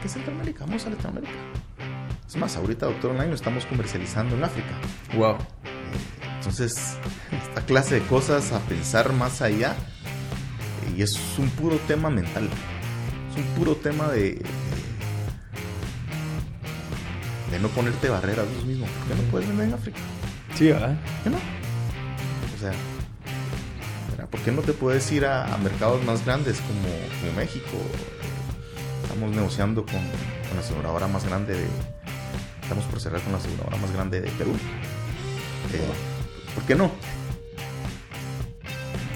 qué Centroamérica? Vamos a Latinoamérica. Es más, ahorita Doctor Online lo estamos comercializando en África. Wow. Entonces, esta clase de cosas a pensar más allá. Y es un puro tema mental. Es un puro tema de. de no ponerte barreras vos mismo. ¿Por qué no puedes vender en África? Sí, ¿verdad? ¿Por qué no? O sea. ¿por qué no te puedes ir a, a mercados más grandes como, como México? Estamos negociando con, con la aseguradora más grande de. Estamos por cerrar con la aseguradora más grande de Perú. Eh, ¿Por qué no?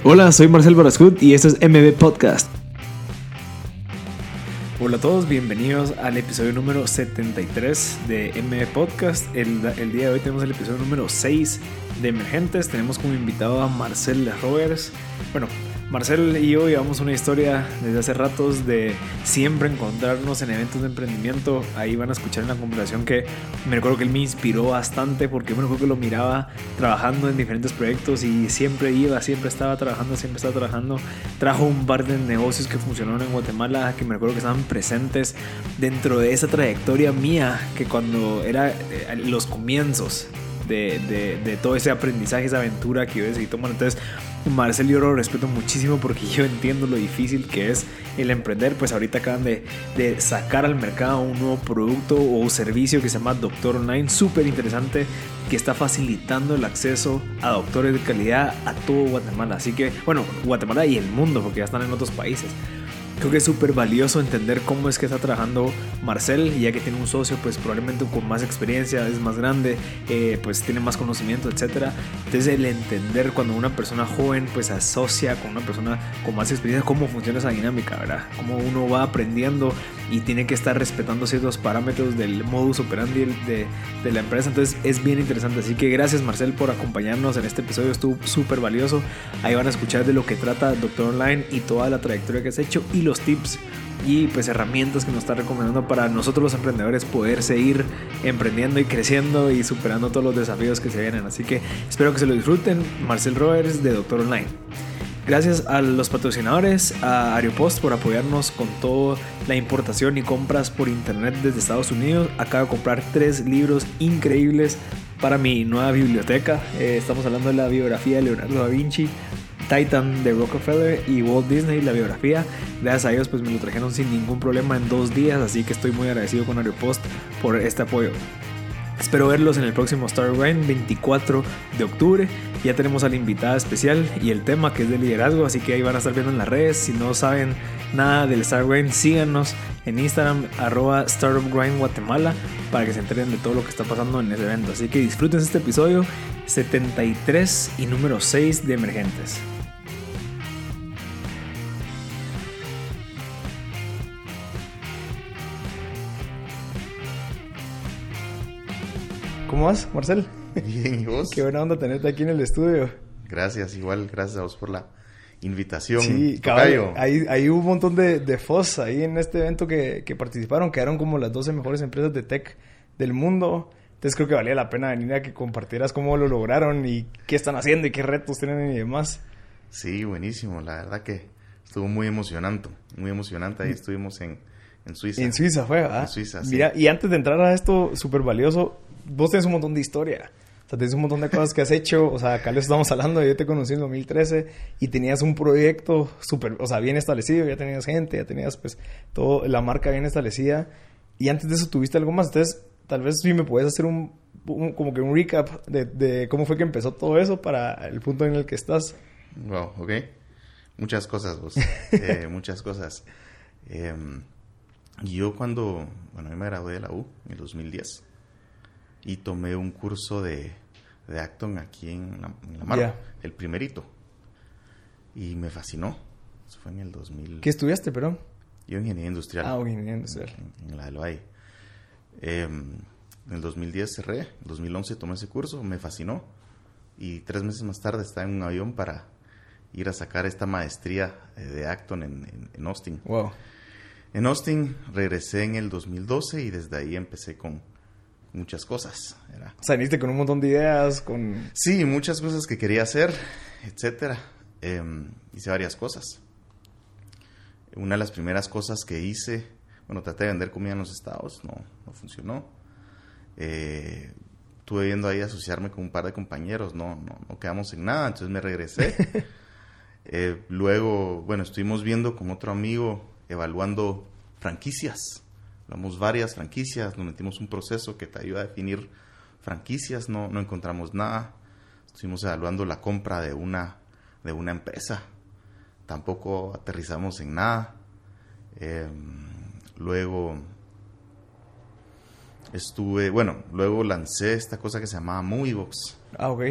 Hola, soy Marcel Barascut y esto es MB Podcast. Hola a todos, bienvenidos al episodio número 73 de MB Podcast. El, el día de hoy tenemos el episodio número 6 de Emergentes. Tenemos como invitado a Marcel Roberts. Bueno, Marcel y yo llevamos una historia desde hace ratos de siempre encontrarnos en eventos de emprendimiento. Ahí van a escuchar una conversación que me recuerdo que él me inspiró bastante porque bueno, creo que lo miraba trabajando en diferentes proyectos y siempre iba, siempre estaba trabajando, siempre estaba trabajando. Trajo un par de negocios que funcionaron en Guatemala que me recuerdo que estaban presentes dentro de esa trayectoria mía que cuando era eh, los comienzos de, de, de, todo ese aprendizaje, esa aventura que yo decidí tomar. Entonces, Marcel yo lo respeto muchísimo porque yo entiendo lo difícil que es el emprender. Pues ahorita acaban de, de sacar al mercado un nuevo producto o servicio que se llama Doctor Online, súper interesante, que está facilitando el acceso a doctores de calidad a todo Guatemala. Así que, bueno, Guatemala y el mundo, porque ya están en otros países. Creo que es súper valioso entender cómo es que está trabajando Marcel, ya que tiene un socio, pues probablemente con más experiencia, es más grande, eh, pues tiene más conocimiento, etc. Entonces el entender cuando una persona joven pues asocia con una persona con más experiencia, cómo funciona esa dinámica, ¿verdad? Cómo uno va aprendiendo y tiene que estar respetando ciertos parámetros del modus operandi de, de la empresa. Entonces es bien interesante. Así que gracias Marcel por acompañarnos en este episodio, estuvo súper valioso. Ahí van a escuchar de lo que trata Doctor Online y toda la trayectoria que has hecho y los tips y pues herramientas que nos está recomendando para nosotros los emprendedores poder seguir emprendiendo y creciendo y superando todos los desafíos que se vienen. Así que espero que se lo disfruten. Marcel Roberts de Doctor Online. Gracias a los patrocinadores, a Aeropost por apoyarnos con toda la importación y compras por internet desde Estados Unidos. Acabo de comprar tres libros increíbles para mi nueva biblioteca. Eh, estamos hablando de la biografía de Leonardo da Vinci, Titan de Rockefeller y Walt Disney, la biografía. Gracias a ellos pues me lo trajeron sin ningún problema en dos días, así que estoy muy agradecido con Aeropost por este apoyo. Espero verlos en el próximo Star Grind 24 de octubre. Ya tenemos a la invitada especial y el tema que es de liderazgo, así que ahí van a estar viendo en las redes. Si no saben nada del Star Grind, síganos en Instagram, arroba Guatemala, para que se enteren de todo lo que está pasando en ese evento. Así que disfruten este episodio 73 y número 6 de Emergentes. ¿Cómo vas, Marcel? Bien, ¿y vos? Qué buena onda tenerte aquí en el estudio. Gracias, igual, gracias a vos por la invitación. Sí, caballo. Ahí hubo un montón de, de FOS ahí en este evento que, que participaron, quedaron como las 12 mejores empresas de tech del mundo. Entonces creo que valía la pena venir a que compartieras cómo lo lograron y qué están haciendo y qué retos tienen y demás. Sí, buenísimo. La verdad que estuvo muy emocionante. Muy emocionante. Ahí estuvimos en, en Suiza. En Suiza fue, ¿verdad? En Suiza, sí. Mira, y antes de entrar a esto súper valioso, vos tenés un montón de historia. O sea, tienes un montón de cosas que has hecho. O sea, acá les estamos hablando. Yo te conocí en 2013 y tenías un proyecto súper, o sea, bien establecido. Ya tenías gente, ya tenías, pues, todo, la marca bien establecida. Y antes de eso tuviste algo más. Entonces, tal vez sí me puedes hacer un, un como que un recap de, de, cómo fue que empezó todo eso para el punto en el que estás. Wow, ok. Muchas cosas, vos. eh, muchas cosas. Eh, yo cuando, bueno, yo me gradué de la U en el 2010 y tomé un curso de, de Acton aquí en la, en la Mar, Yeah. el primerito. Y me fascinó. Eso fue en el 2000. ¿Qué estudiaste, perdón? Yo ingeniería industrial. Ah, ingeniería industrial. En, en la del Valle. Eh, en el 2010 cerré, en el 2011 tomé ese curso, me fascinó. Y tres meses más tarde estaba en un avión para ir a sacar esta maestría eh, de Acton en, en, en Austin. Wow. En Austin regresé en el 2012 y desde ahí empecé con muchas cosas. Era... O sea, viniste con un montón de ideas, con... Sí, muchas cosas que quería hacer, etcétera. Eh, hice varias cosas. Una de las primeras cosas que hice, Bueno, traté de vender comida en los estados, no, no funcionó. Eh, estuve viendo ahí asociarme con un par de compañeros, no, no, no quedamos en nada, entonces me regresé. Eh, luego, bueno, estuvimos viendo con otro amigo, evaluando franquicias. Hablamos varias franquicias, nos metimos un proceso que te ayuda a definir franquicias, no, no encontramos nada. Estuvimos evaluando la compra de una, de una empresa, tampoco aterrizamos en nada. Em, luego estuve, bueno, luego lancé esta cosa que se llamaba Moviebox. Ah, ok.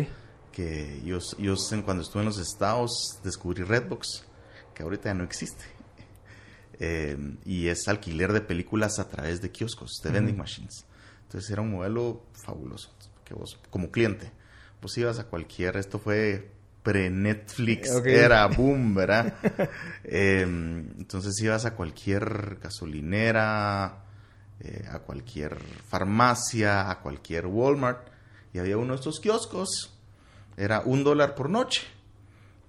Que yo, yo cuando estuve en los estados descubrí Redbox, que ahorita ya no existe. Em, y es alquiler de películas a través de kioscos, de vending machines. Entonces era un modelo fabuloso, que vos como cliente, pues ibas a cualquier, esto fue pre-Netflix, era boom, ¿verdad? Em, entonces ibas a cualquier gasolinera, eh, a cualquier farmacia, a cualquier Walmart, y había uno de estos kioscos, era un dólar por noche.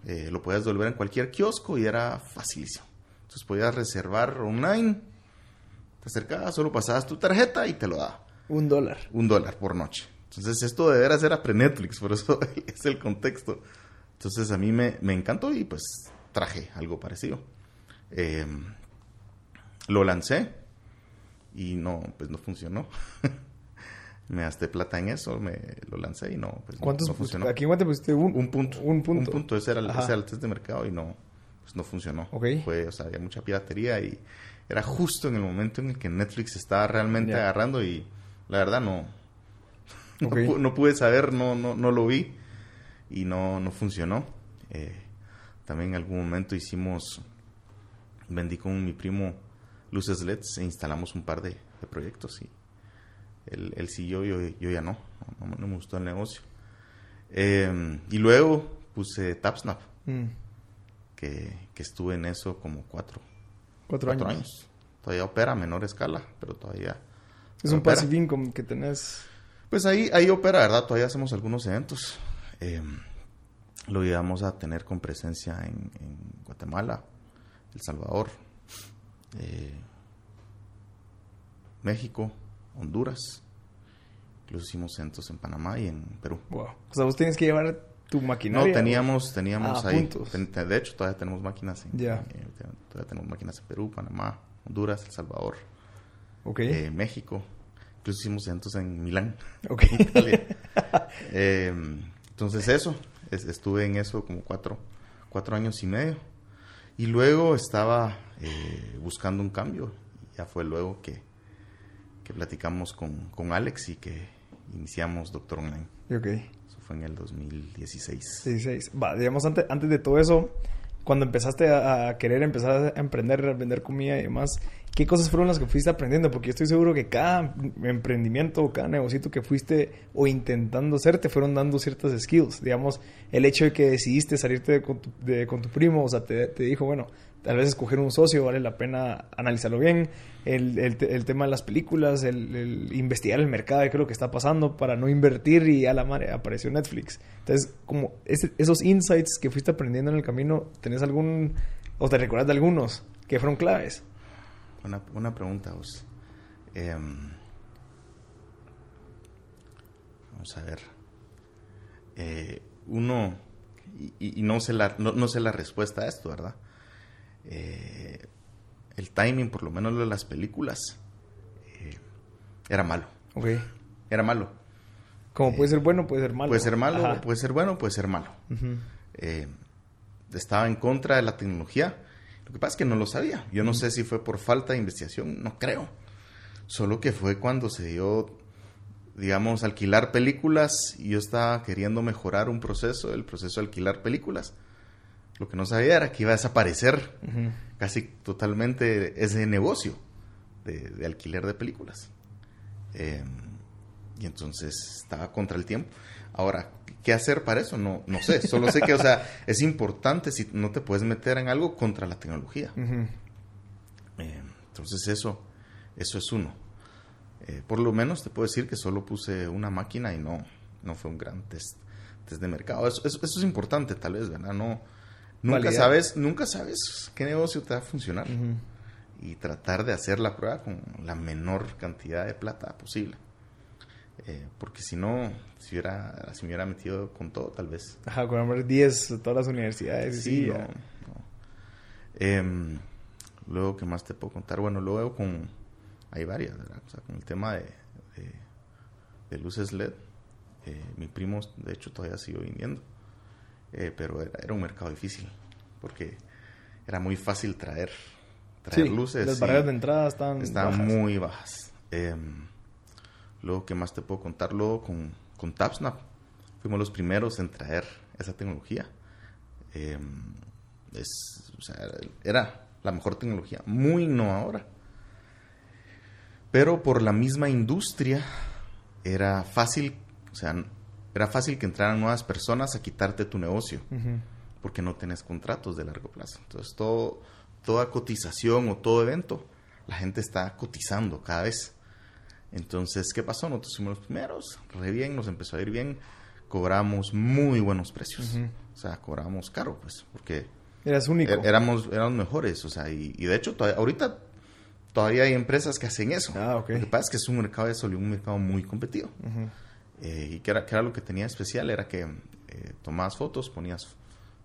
Eh, lo podías devolver en cualquier kiosco y era facilísimo. Entonces podías reservar online, te acercabas, solo pasabas tu tarjeta y te lo daba. Un dólar. Un dólar por noche. Entonces esto de veras era pre-Netflix, por eso es el contexto. Entonces a mí me, me encantó y pues traje algo parecido. Em, lo lancé y no, pues no funcionó. me gasté plata en eso, me lo lancé y no, pues ¿Cuántos, no funcionó. Aquí en pusiste un, un, punto. Un punto. Un punto, ese era, el, ese era el test de mercado y no, pues no funcionó. Fue, o sea, había mucha piratería y era justo en el momento en el que Netflix estaba realmente agarrando y la verdad no, no, pude saber, no, no, no lo vi y no, no funcionó. Eh, también en algún momento hicimos, vendí con mi primo luces LEDs e instalamos un par de, proyectos y él, él siguió, yo, yo ya no, no, me gustó el negocio. Em, y luego puse TapSnap, mm. que, que, estuve en eso como cuatro, cuatro, años. Todavía opera a menor escala, pero todavía... Es un passive income que tenés... Pues ahí, ahí opera, ¿verdad? Todavía hacemos algunos eventos. Em, lo íbamos a tener con presencia en, Guatemala, El Salvador, eh, México, Honduras. Incluso hicimos eventos en Panamá y en Perú. Wow. O sea, vos tienes que llevar tu maquinaria. No, teníamos, teníamos ah, ahí. De hecho, todavía tenemos máquinas en, eh, todavía tenemos máquinas en Perú, Panamá, Honduras, El Salvador, okay. Eh, México. Incluso hicimos eventos en Milán, okay. Italia. entonces eso, estuve en eso como cuatro, cuatro años y medio. Y luego estaba eh, buscando un cambio. Ya fue luego que, que platicamos con, con, Alex y que iniciamos Doctor Online. Okay. Eso fue en el 2016. 16. Va, digamos, antes, antes de todo eso, cuando empezaste a, querer empezar a emprender, a vender comida y demás, ¿qué cosas fueron las que fuiste aprendiendo? Porque yo estoy seguro que cada emprendimiento o cada negocio que fuiste o intentando hacer te fueron dando ciertas skills. Digamos, el hecho de que decidiste salirte con, tu, con tu primo, o sea, te dijo, bueno, tal vez escoger un socio vale la pena analizarlo bien. El, el, tema de las películas, el, investigar el mercado, lo que está pasando para no invertir y a la madre apareció Netflix. Entonces, como esos insights que fuiste aprendiendo en el camino, ¿tenés algún, o te recuerdas de algunos que fueron claves? Una, una pregunta, vos. Em, vamos a ver. Eh, uno, y, no, sé la, no sé la respuesta a esto, ¿verdad? Eh, el timing, por lo menos de las películas, eh, era malo. Ok. Era malo. Como puede ser bueno, puede ser malo. Puede ser malo, puede ser bueno, puede ser malo. Eh, estaba en contra de la tecnología. Lo que pasa es que no lo sabía. Yo no sé si fue por falta de investigación, no creo. Solo que fue cuando se dio, digamos, alquilar películas y yo estaba queriendo mejorar un proceso, el proceso de alquilar películas. Lo que no sabía era que iba a desaparecer casi totalmente ese negocio de, alquiler de películas. Em, y entonces estaba contra el tiempo. Ahora, ¿qué hacer para eso? No, no sé. Solo sé que, o sea, es importante si no te puedes meter en algo contra la tecnología. Em, entonces eso, eso es uno. Eh, por lo menos te puedo decir que solo puse una máquina y no, no fue un gran test, test de mercado. Eso, eso, eso es importante, tal vez, ¿verdad? No, Nunca sabes, nunca sabes qué negocio te va a funcionar. y tratar de hacer la prueba con la menor cantidad de plata posible. Eh, porque si no, si, hubiera, si me hubiera metido con todo, tal vez. Ajá, con número 10 de todas las universidades. Sí, no, em, luego, ¿qué más te puedo contar? Bueno, luego con... Hay varias, ¿verdad? O sea, con el tema de, de, luces LED. Eh, mi primo, de hecho, todavía sigue viniendo. Eh, pero era, era, un mercado difícil. Porque era muy fácil traer, traer luces. Las barreras de entrada estaban, estaban muy bajas. Eh, Luego, ¿qué más te puedo contar? Luego, con, con TapSnap, fuimos los primeros en traer esa tecnología. Em, es, o sea, era la mejor tecnología, muy innovadora. Pero por la misma industria, era fácil, o sea, era fácil que entraran nuevas personas a quitarte tu negocio, porque no tenés contratos de largo plazo. Entonces, todo, toda cotización o todo evento, la gente está cotizando cada vez. Entonces, ¿qué pasó? Nosotros fuimos los primeros, re bien, nos empezó a ir bien, cobramos muy buenos precios. O sea, cobramos caro, pues, porque... Eras único. Er, éramos, éramos mejores, o sea, y, de hecho, ahorita todavía hay empresas que hacen eso. Ah, ok. Lo que pasa es que es un mercado de sol un mercado muy competido. Eh, y que era, que era lo que tenía especial, era que eh, tomabas fotos, ponías,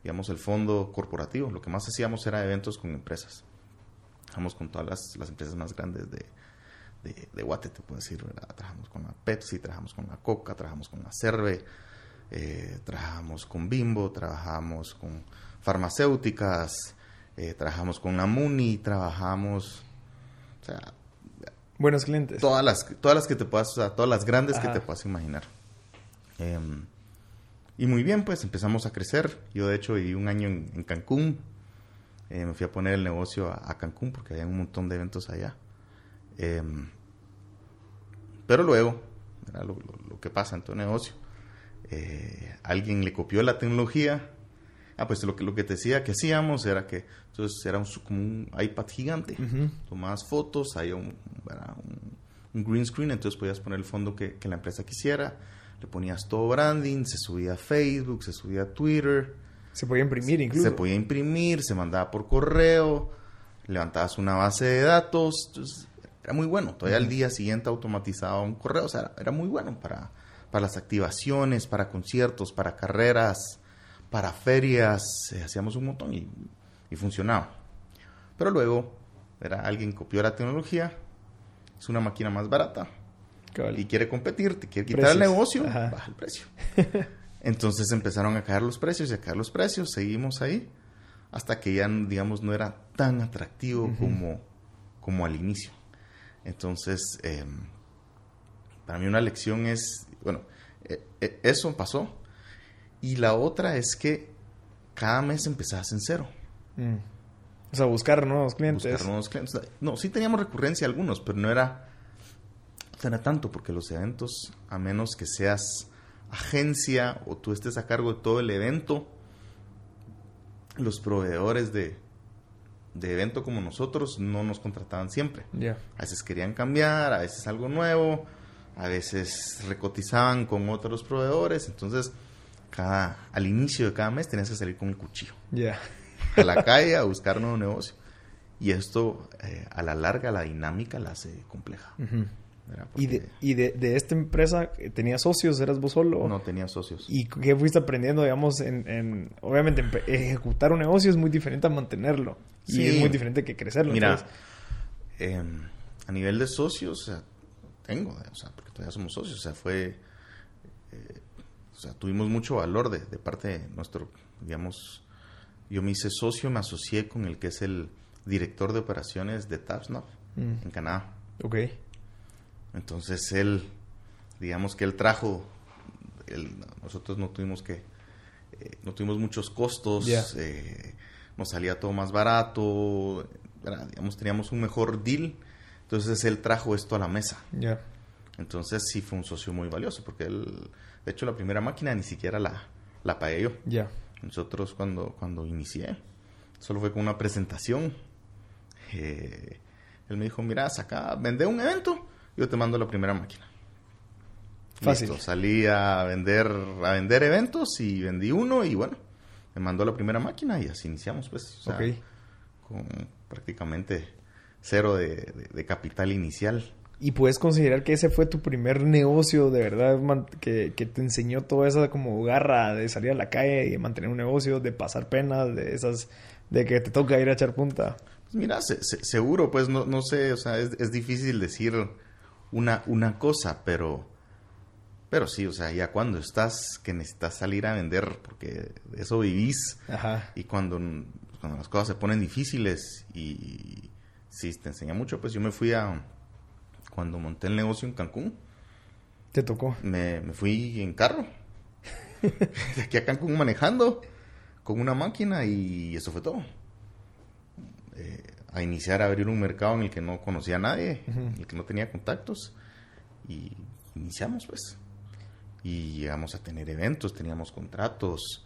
digamos, el fondo corporativo. Lo que más hacíamos era eventos con empresas. Trabajamos con todas las, las empresas más grandes de, de, Guate, te puedo decir, Trabajamos con la Pepsi, trabajamos con la Coca, trabajamos con la Cerve, eh, trabajamos con Bimbo, trabajamos con farmacéuticas, eh, trabajamos con la Muni, trabajamos, o sea, buenos clientes. Todas las, todas las que te puedas, o sea, todas las grandes que te puedas imaginar. Em, y muy bien, pues empezamos a crecer. Yo de hecho viví un año en, Cancún. Eh, me fui a poner el negocio a, a, Cancún porque había un montón de eventos allá. Em, pero luego, lo, que pasa en tu negocio, eh, alguien le copió la tecnología. Ah, pues lo que, lo que te decía que hacíamos era que entonces era un, como un iPad gigante. Tomabas fotos, había un, un, green screen, entonces podías poner el fondo que, que, la empresa quisiera. Le ponías todo branding, se subía a Facebook, se subía a Twitter. Se podía imprimir incluso. Se podía imprimir, se mandaba por correo, levantabas una base de datos. Entonces, era muy bueno. Todavía al día siguiente automatizaba un correo, o sea, era, muy bueno para, para las activaciones, para conciertos, para carreras, para ferias, eh, hacíamos un montón y, funcionaba. Pero luego, era alguien copió la tecnología, es una máquina más barata y quiere competir, te quiere quitar el negocio, baja el precio. Entonces empezaron a caer los precios y a caer los precios, seguimos ahí hasta que ya, digamos, no era tan atractivo como, como al inicio. Entonces, em, para mí una lección es, bueno, e, e, eso pasó. Y la otra es que cada mes empezás en cero. Mm. O sea, buscar nuevos clientes. Buscar nuevos clientes. No, sí teníamos recurrencia algunos, pero no era, no era tanto, porque los eventos, a menos que seas agencia o tú estés a cargo de todo el evento, los proveedores de, de evento como nosotros no nos contrataban siempre. A veces querían cambiar, a veces algo nuevo, a veces recotizaban con otros proveedores. Entonces, cada, al inicio de cada mes tenías que salir con el cuchillo. A la calle a buscar nuevo negocio. Y esto, eh, a la larga, la dinámica la hace compleja. ¿Y, de, y de, de, esta empresa tenías socios? ¿Eras vos solo? No, tenía socios. ¿Y qué fuiste aprendiendo, digamos, en... en obviamente, ejecutar un negocio es muy diferente a mantenerlo. Sí. Y es muy diferente que crecerlo. Mira, em, a nivel de socios, o sea, tengo, o sea, porque todavía somos socios, o sea, fue... Eh, o sea, tuvimos mucho valor de, de parte de nuestro, digamos... Yo me hice socio, me asocié con el que es el director de operaciones de Tapsnap mm. en Canadá. Ok. Entonces él, digamos que él trajo, nosotros no tuvimos que, eh, no tuvimos muchos costos, eh, nos salía todo más barato, digamos, teníamos un mejor deal, entonces él trajo esto a la mesa. Entonces sí fue un socio muy valioso, porque él, de hecho la primera máquina ni siquiera la, la pagué yo. Nosotros cuando, cuando inicié, solo fue con una presentación. Eh, él me dijo, mira, saca, vende un evento yo te mando la primera máquina. Fácil. salí a vender, a vender eventos y vendí uno y bueno, me mandó la primera máquina y así iniciamos pues. con prácticamente cero de, capital inicial. ¿Y puedes considerar que ese fue tu primer negocio de verdad que, que, te enseñó toda esa como garra de salir a la calle y de mantener un negocio, de pasar penas, de esas, de que te toca ir a echar punta? Pues mira, seguro, pues no, no sé, o sea, es, es, difícil decir una, una cosa, pero, pero sí, o sea, ya cuando estás, que necesitas salir a vender, porque de eso vivís, Ajá. y cuando, cuando las cosas se ponen difíciles y sí, te enseña mucho, pues yo me fui a, cuando monté el negocio en Cancún. ¿Te tocó? Me, me fui en carro, de aquí a Cancún manejando, con una máquina y eso fue todo. Eh, a iniciar a abrir un mercado en el que no conocía a nadie, en el que no tenía contactos. Y iniciamos, pues. Y llegamos a tener eventos, teníamos contratos,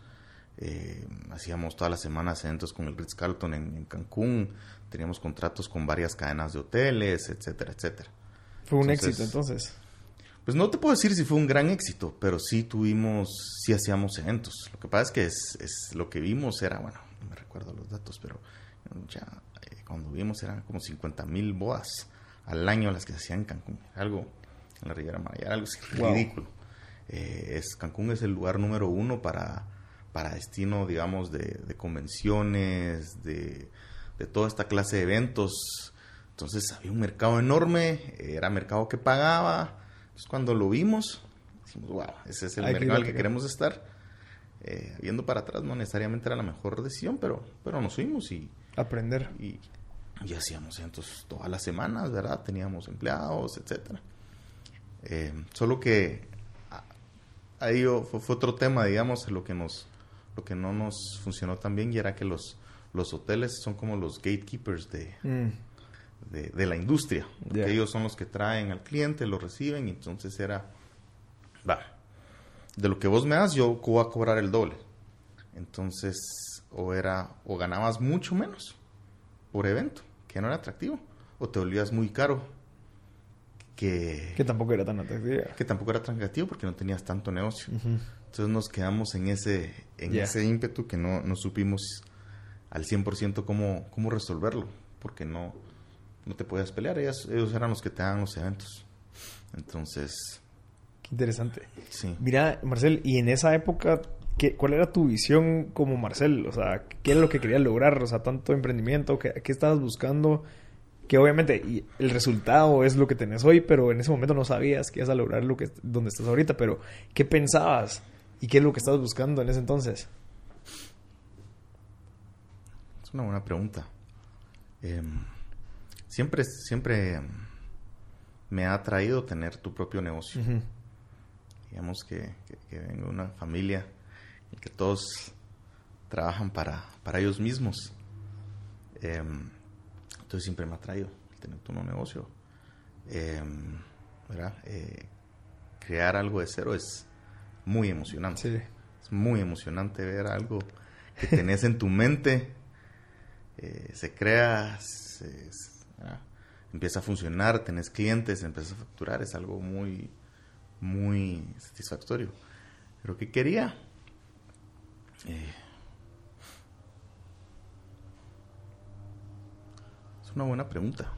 eh, hacíamos todas las semanas eventos con el Ritz Carlton en, Cancún, teníamos contratos con varias cadenas de hoteles, etcétera, etcétera. Fue un éxito entonces. Pues no te puedo decir si fue un gran éxito, pero sí tuvimos, sí hacíamos eventos. Lo que pasa es que es, es lo que vimos era, bueno, no me recuerdo los datos, pero ya eh, cuando vimos eran como 50 mil bodas al año las que se hacían en Cancún. Algo en la Riviera Maya, algo ridículo. Eh, es, Cancún es el lugar número uno para, para destino, digamos, de, convenciones, de, de, toda esta clase de eventos. Entonces había un mercado enorme, era mercado que pagaba. Entonces cuando lo vimos, dijimos, wow, ese es el mercado al que queremos estar. Eh, viendo para atrás no necesariamente era la mejor decisión, pero, pero nos fuimos y... Aprender. Y, y hacíamos eventos todas las semanas, ¿verdad? Teníamos empleados, etcétera. Eh, solo que ahí fue, otro tema, digamos, lo que nos lo que no nos funcionó tan bien y era que los, los hoteles son como los gatekeepers de, mm. De, la industria. Ellos son los que traen al cliente, lo reciben y entonces era, va, de lo que vos me das yo voy a cobrar el doble. Entonces, o era, o ganabas mucho menos por evento, que no era atractivo, o te volvías muy caro que... tampoco era tan atractivo. Que tampoco era tan atractivo porque no tenías tanto negocio. Entonces nos quedamos en ese, en ese ímpetu que no, no supimos al 100% cómo, cómo resolverlo, porque no, no te podías pelear, ellos, ellos eran los que te daban los eventos. Entonces... Qué interesante. Sí. Mira, Marcel, y en esa época, ¿qué, ¿cuál era tu visión como Marcel? O sea, ¿qué era lo que querías lograr? O sea, tanto emprendimiento, ¿qué, qué estabas buscando? que obviamente el resultado es lo que tenés hoy, pero en ese momento no sabías que ibas a lograr lo que donde estás ahorita, pero ¿qué pensabas y qué es lo que estabas buscando en ese entonces? Es una buena pregunta. Em, siempre, siempre me ha atraído tener tu propio negocio. Digamos que, vengo de una familia en que todos trabajan para, para ellos mismos. Em, entonces siempre me ha traído tener tu negocio. Em, eh, crear algo de cero es muy emocionante. Es muy emocionante ver algo que tenés en tu mente, eh, se crea, empieza a funcionar, tenés clientes, empiezas a facturar, es algo muy, muy satisfactorio. Pero ¿qué quería? Eh, una buena pregunta.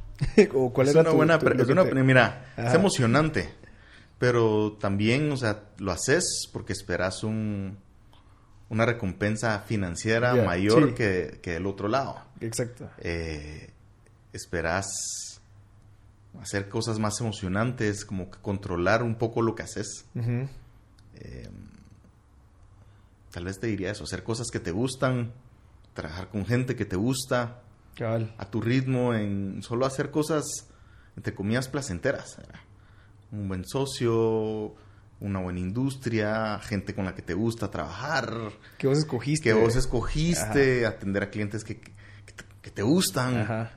¿O cuál es una buena pregunta. Mira, es emocionante, pero también, o sea, lo haces porque esperas un, una recompensa financiera mayor que, que, del otro lado. Exacto. Eh, esperas hacer cosas más emocionantes, como que controlar un poco lo que haces. Eh, tal vez te diría eso, hacer cosas que te gustan, trabajar con gente que te gusta, a tu ritmo, en solo hacer cosas, entre comillas, placenteras. Un buen socio, una buena industria, gente con la que te gusta trabajar. Que vos escogiste. Que vos escogiste, atender a clientes que, que, te gustan.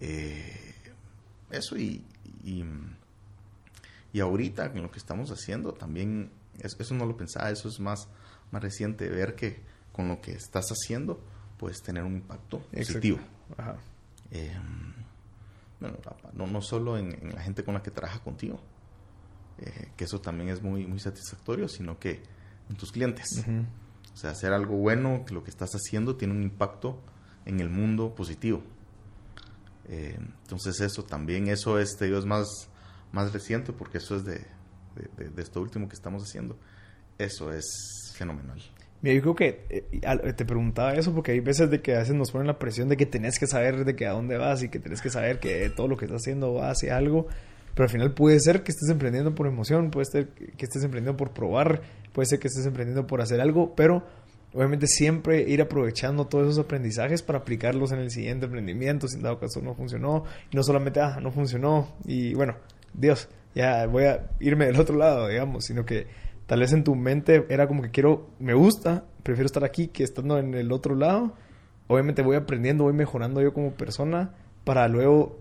Eh, eso y, y, y, ahorita con lo que estamos haciendo también, eso no lo pensaba, eso es más, más reciente, ver que con lo que estás haciendo puedes tener un impacto positivo. Em, no, no solo en, la gente con la que trabaja contigo, eh, que eso también es muy, muy satisfactorio, sino que en tus clientes. O sea, hacer algo bueno, que lo que estás haciendo tiene un impacto en el mundo positivo. Eh, entonces eso también, eso este, es más, más reciente porque eso es de, de, esto último que estamos haciendo. Eso es fenomenal. Mira, yo creo que eh, te preguntaba eso porque hay veces de que a veces nos ponen la presión de que tenés que saber de que a dónde vas y que tenés que saber que todo lo que estás haciendo va hacia algo. Pero al final puede ser que estés emprendiendo por emoción, puede ser que estés emprendiendo por probar, puede ser que estés emprendiendo por hacer algo, pero obviamente siempre ir aprovechando todos esos aprendizajes para aplicarlos en el siguiente emprendimiento, sin dado caso no funcionó, no solamente, ah, no funcionó, y bueno, Dios, ya voy a irme del otro lado, digamos, sino que tal vez en tu mente era como que quiero, me gusta, prefiero estar aquí que estando en el otro lado, obviamente voy aprendiendo, voy mejorando yo como persona para luego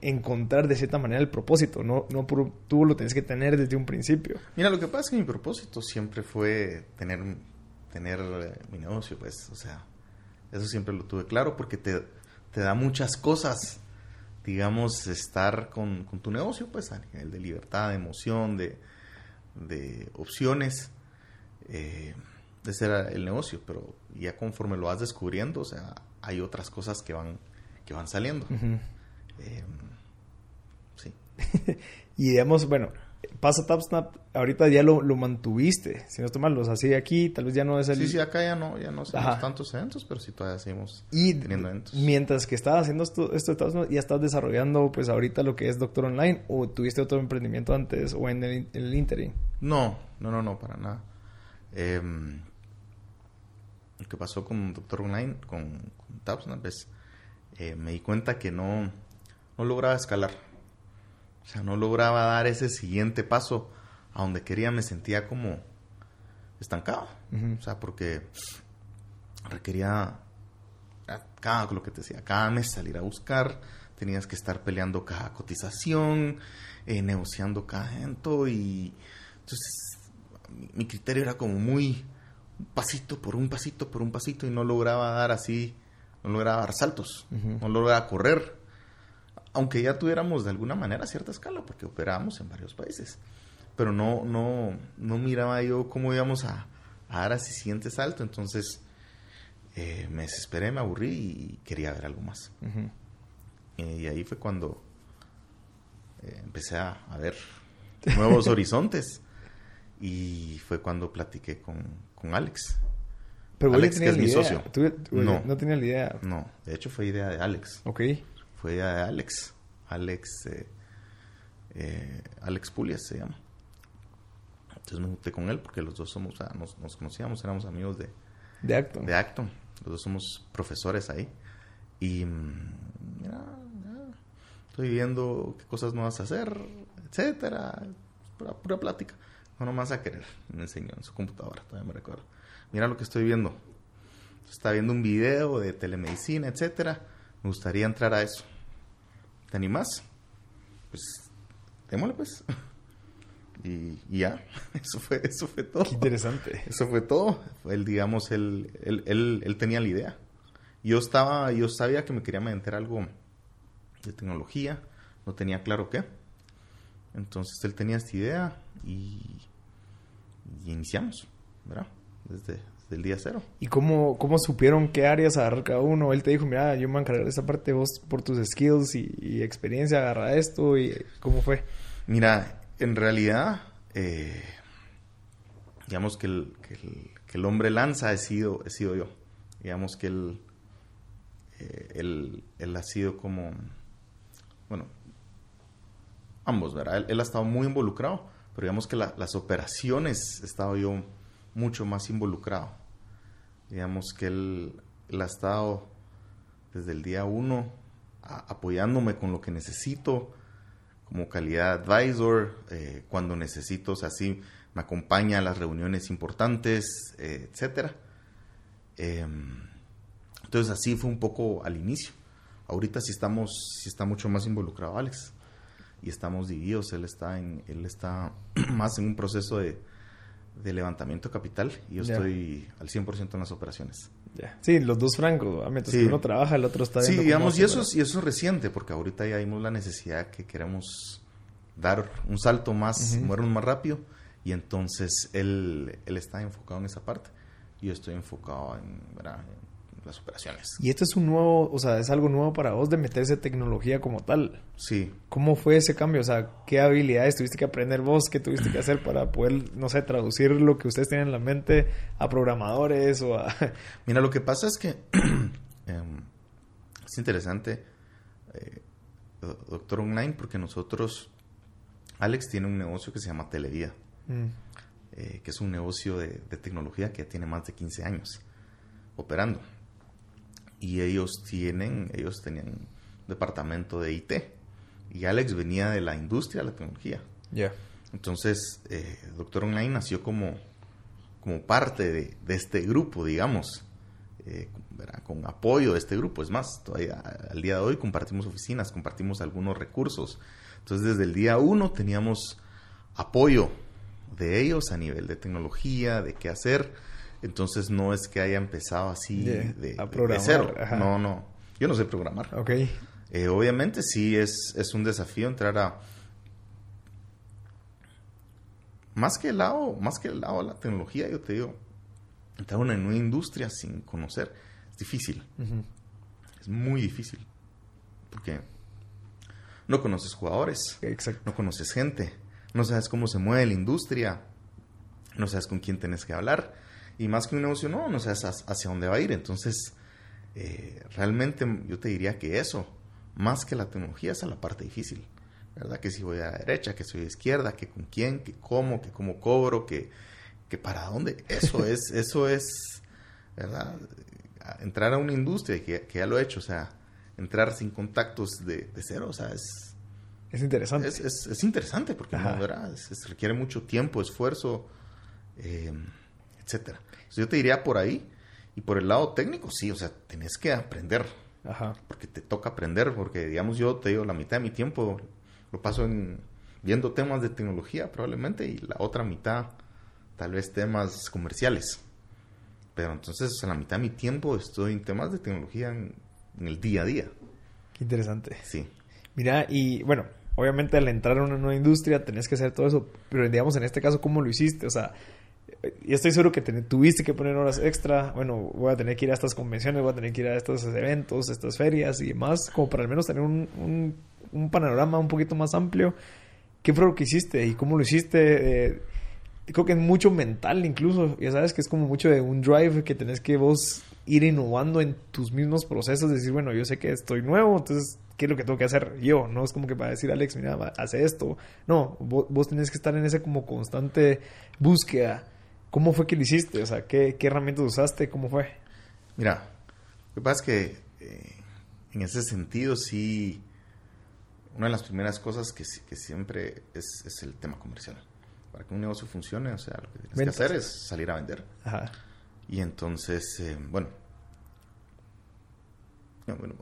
encontrar de cierta manera el propósito, no, no tú lo tienes que tener desde un principio. Mira, lo que pasa es que mi propósito siempre fue tener tener eh, mi negocio, pues, o sea, eso siempre lo tuve claro porque te, te da muchas cosas, digamos, estar con, con, tu negocio, pues, a nivel de libertad, de emoción, de, de opciones. Eh, ese era el negocio, pero ya conforme lo vas descubriendo, o sea, hay otras cosas que van, que van saliendo. Eh, sí. y digamos, bueno, pasa TapSnap, ahorita ya lo, lo mantuviste, si no estoy mal, los hacía aquí, tal vez ya no es el... Sí, sí, acá ya no, ya no hacemos tantos eventos, pero sí todavía seguimos y teniendo eventos. Mientras que estabas haciendo esto, esto de TapSnap, ya estás desarrollando pues ahorita lo que es Doctor Online, o tuviste otro emprendimiento antes, o en el, en el interim. No, no, no, no, para nada. Em, lo que pasó con Doctor Online, con, con TapSnap, es, eh, me di cuenta que no, no lograba escalar o sea, no lograba dar ese siguiente paso. A donde quería, me sentía como estancado. O sea, porque requería cada lo que te decía, cada mes salir a buscar, tenías que estar peleando cada cotización, eh, negociando cada evento y entonces mi, criterio era como muy un pasito por un pasito por un pasito y no lograba dar así, no lograba dar saltos, no lograba correr aunque ya tuviéramos de alguna manera cierta escala, porque operábamos en varios países. Pero no, no, no miraba yo cómo íbamos a, dar así siguiente salto. Entonces eh, me desesperé, me aburrí y quería ver algo más. Eh, y ahí fue cuando eh, empecé a, ver nuevos horizontes. Y fue cuando platiqué con, con Alex. Pero Alex, que es mi socio. no, no tenía la idea. No, de hecho fue idea de Alex. Ok fue de Alex. Alex, eh, eh, Alex Pulias se llama. Entonces me junté con él porque los dos somos, nos, conocíamos, éramos amigos de, de Acton. De Acton. Los dos somos profesores ahí. Y mm, mira, estoy viendo qué cosas no vas a hacer, etcétera. Pura, pura plática. No, no más a querer. Me enseñó en su computadora, todavía me recuerdo. Mira lo que estoy viendo. Está viendo un video de telemedicina, etcétera me gustaría entrar a eso. ¿Te animas? Pues, démosle pues. Y, ya, eso fue, eso fue todo. Qué interesante. Eso fue todo. Él, digamos, él, él, él, él tenía la idea. Yo estaba, yo sabía que me quería meter algo de tecnología, no tenía claro qué. Entonces él tenía esta idea y, y iniciamos, ¿verdad? Desde, del día cero. ¿Y cómo, cómo supieron qué áreas agarrar cada uno? Él te dijo, mira, yo me voy a encargar de esta parte, vos por tus skills y, experiencia agarra esto y cómo fue. Mira, en realidad, eh, digamos que el, que el, hombre lanza he sido, he sido yo. Digamos que él, eh, él, ha sido como, bueno, ambos, ¿verdad? Él, ha estado muy involucrado, pero digamos que las operaciones he estado yo mucho más involucrado. Digamos que él, ha estado desde el día uno apoyándome con lo que necesito, como calidad advisor, eh, cuando necesito, o sea, sí, me acompaña a las reuniones importantes, eh, etcétera. Em, entonces así fue un poco al inicio. Ahorita sí estamos, sí está mucho más involucrado Alex y estamos divididos. Él está en, él está más en un proceso de, de levantamiento capital y yo estoy al 100% en las operaciones. Sí, los dos francos, mientras que uno trabaja, el otro está Sí, digamos, y eso, es, y eso es reciente, porque ahorita ya vimos la necesidad que queremos dar un salto más, uh más rápido, y entonces él, él está enfocado en esa parte, y yo estoy enfocado en, las operaciones. Y esto es un nuevo, o sea, es algo nuevo para vos de meterse tecnología como tal. Sí. ¿Cómo fue ese cambio? O sea, ¿qué habilidades tuviste que aprender vos? ¿Qué tuviste que hacer para poder, no sé, traducir lo que ustedes tienen en la mente a programadores o a... Mira, lo que pasa es que em, es interesante, eh, doctor online, porque nosotros, Alex tiene un negocio que se llama Televía, Mm, eh, que es un negocio de, de tecnología que ya tiene más de 15 años operando. Y ellos tienen, ellos tenían un departamento de IT. Y Alex venía de la industria de la tecnología. Ya. Entonces, eh, Doctor Online nació como, como parte de, de este grupo, digamos, eh, con apoyo de este grupo. Es más, todavía al día de hoy compartimos oficinas, compartimos algunos recursos. Entonces, desde el día uno teníamos apoyo de ellos a nivel de tecnología, de qué hacer. Entonces, no es que haya empezado así De- de, a de cero. ajá. No, no. Yo no sé programar. Ok. Eh, obviamente sí es, es un desafío entrar a más que el lado, más que el lado de la tecnología, yo te digo, entrar a una nueva industria sin conocer es difícil, es muy difícil, porque no conoces jugadores, Exacto. no conoces gente, no sabes cómo se mueve la industria, no sabes con quién tenés que hablar, y más que un negocio, no, no sabes hacia dónde va a ir. Entonces, eh, realmente yo te diría que eso, más que la tecnología, esa es la parte difícil. ¿Verdad? Que si voy a la derecha, que soy a izquierda, que con quién, que cómo, que cómo cobro, que, que para dónde. Eso es, eso es, ¿verdad? Entrar a una industria que, que ya lo he hecho, o sea, entrar sin contactos de, de cero, o sea, es, Es interesante. es, es- es interesante porque no, ¿verdad? Es- requiere mucho tiempo, esfuerzo, eh, etcétera. Entonces, yo te diría por ahí y por el lado técnico, sí, o sea, tenés que aprender Ajá. porque te toca aprender, porque digamos yo te digo la mitad de mi tiempo lo paso en viendo temas de tecnología probablemente y la otra mitad tal vez temas comerciales. Pero entonces o sea, la mitad de mi tiempo estoy en temas de tecnología en, en el día a día. Qué interesante. Sí. Mira, y bueno, obviamente al entrar a una nueva industria tenés que hacer todo eso, pero digamos en este caso, ¿cómo lo hiciste? O sea, y estoy seguro que te- tuviste que poner horas extra. Bueno, voy a tener que ir a estas convenciones, voy a tener que ir a estos eventos, estas ferias y demás, como para al menos tener un, un, un panorama un poquito más amplio. ¿Qué fue lo que hiciste y cómo lo hiciste? Eh, creo que es mucho mental incluso, ya sabes que es como mucho de un drive que tenés que vos ir innovando en tus mismos procesos, decir, bueno, yo sé que estoy nuevo, entonces, ¿qué es lo que tengo que hacer yo? No es como que para decir, Alex, mira, hace esto. No, vos, vos tenés que estar en esa como constante búsqueda. ¿Cómo fue que lo hiciste? O sea, ¿qué, qué herramientas usaste? ¿Cómo fue? Mira, lo que pasa es que eh, en ese sentido sí, una de las primeras cosas que, que siempre es, es el tema comercial. Para que un negocio funcione, o sea, lo que tienes Ventas. que hacer es salir a vender. Ajá. Y entonces, eh, bueno, no, bueno,